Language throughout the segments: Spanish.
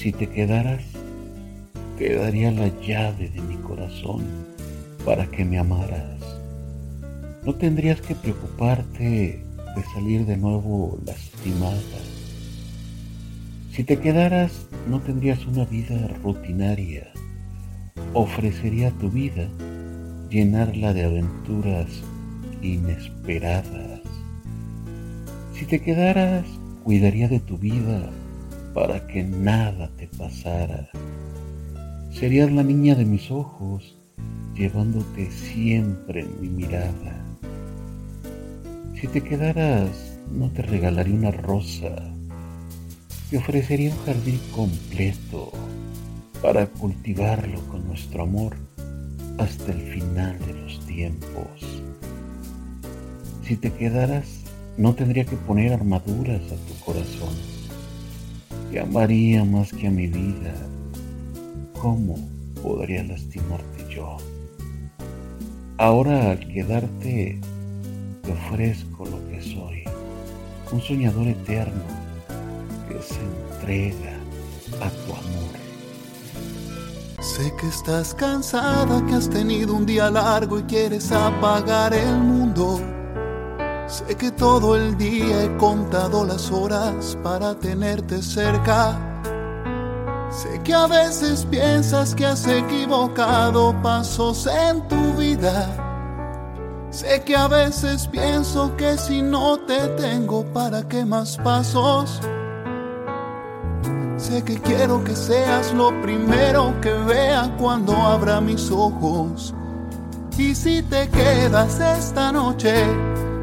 Si te quedaras, te daría la llave de mi corazón para que me amaras. No tendrías que preocuparte de salir de nuevo lastimada. Si te quedaras, no tendrías una vida rutinaria. Ofrecería tu vida llenarla de aventuras inesperadas. Si te quedaras, cuidaría de tu vida para que nada te pasara. Serías la niña de mis ojos, llevándote siempre en mi mirada. Si te quedaras, no te regalaría una rosa, te ofrecería un jardín completo para cultivarlo con nuestro amor hasta el final de los tiempos. Si te quedaras, no tendría que poner armaduras a tu corazón. Te amaría más que a mi vida. ¿Cómo podría lastimarte yo? Ahora al quedarte, te ofrezco lo que soy, un soñador eterno que se entrega a tu amor. Sé que estás cansada, que has tenido un día largo y quieres apagar el mundo. Sé que todo el día he contado las horas para tenerte cerca. Sé que a veces piensas que has equivocado pasos en tu vida. Sé que a veces pienso que si no te tengo, ¿para qué más pasos? Sé que quiero que seas lo primero que vea cuando abra mis ojos. Y si te quedas esta noche,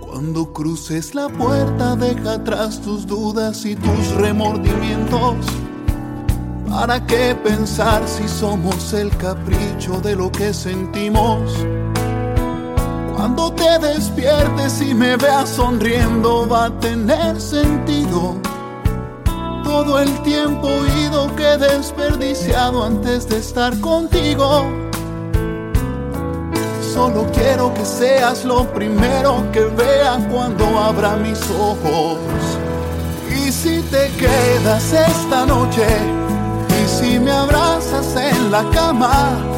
Cuando cruces la puerta, deja atrás tus dudas y tus remordimientos. ¿Para qué pensar si somos el capricho de lo que sentimos? Cuando te despiertes y me veas sonriendo, va a tener sentido. Todo el tiempo ido que he desperdiciado antes de estar contigo. Solo quiero que seas lo primero que vea cuando abra mis ojos. Y si te quedas esta noche, y si me abrazas en la cama,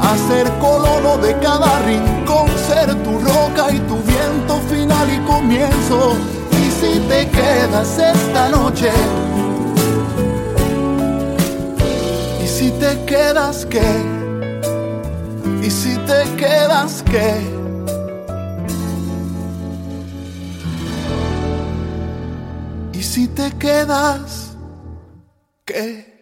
a ser colono de cada rincón, ser tu roca y tu viento final y comienzo. Y si te quedas esta noche, y si te quedas qué, y si te quedas qué. Y si te quedas, ¿qué?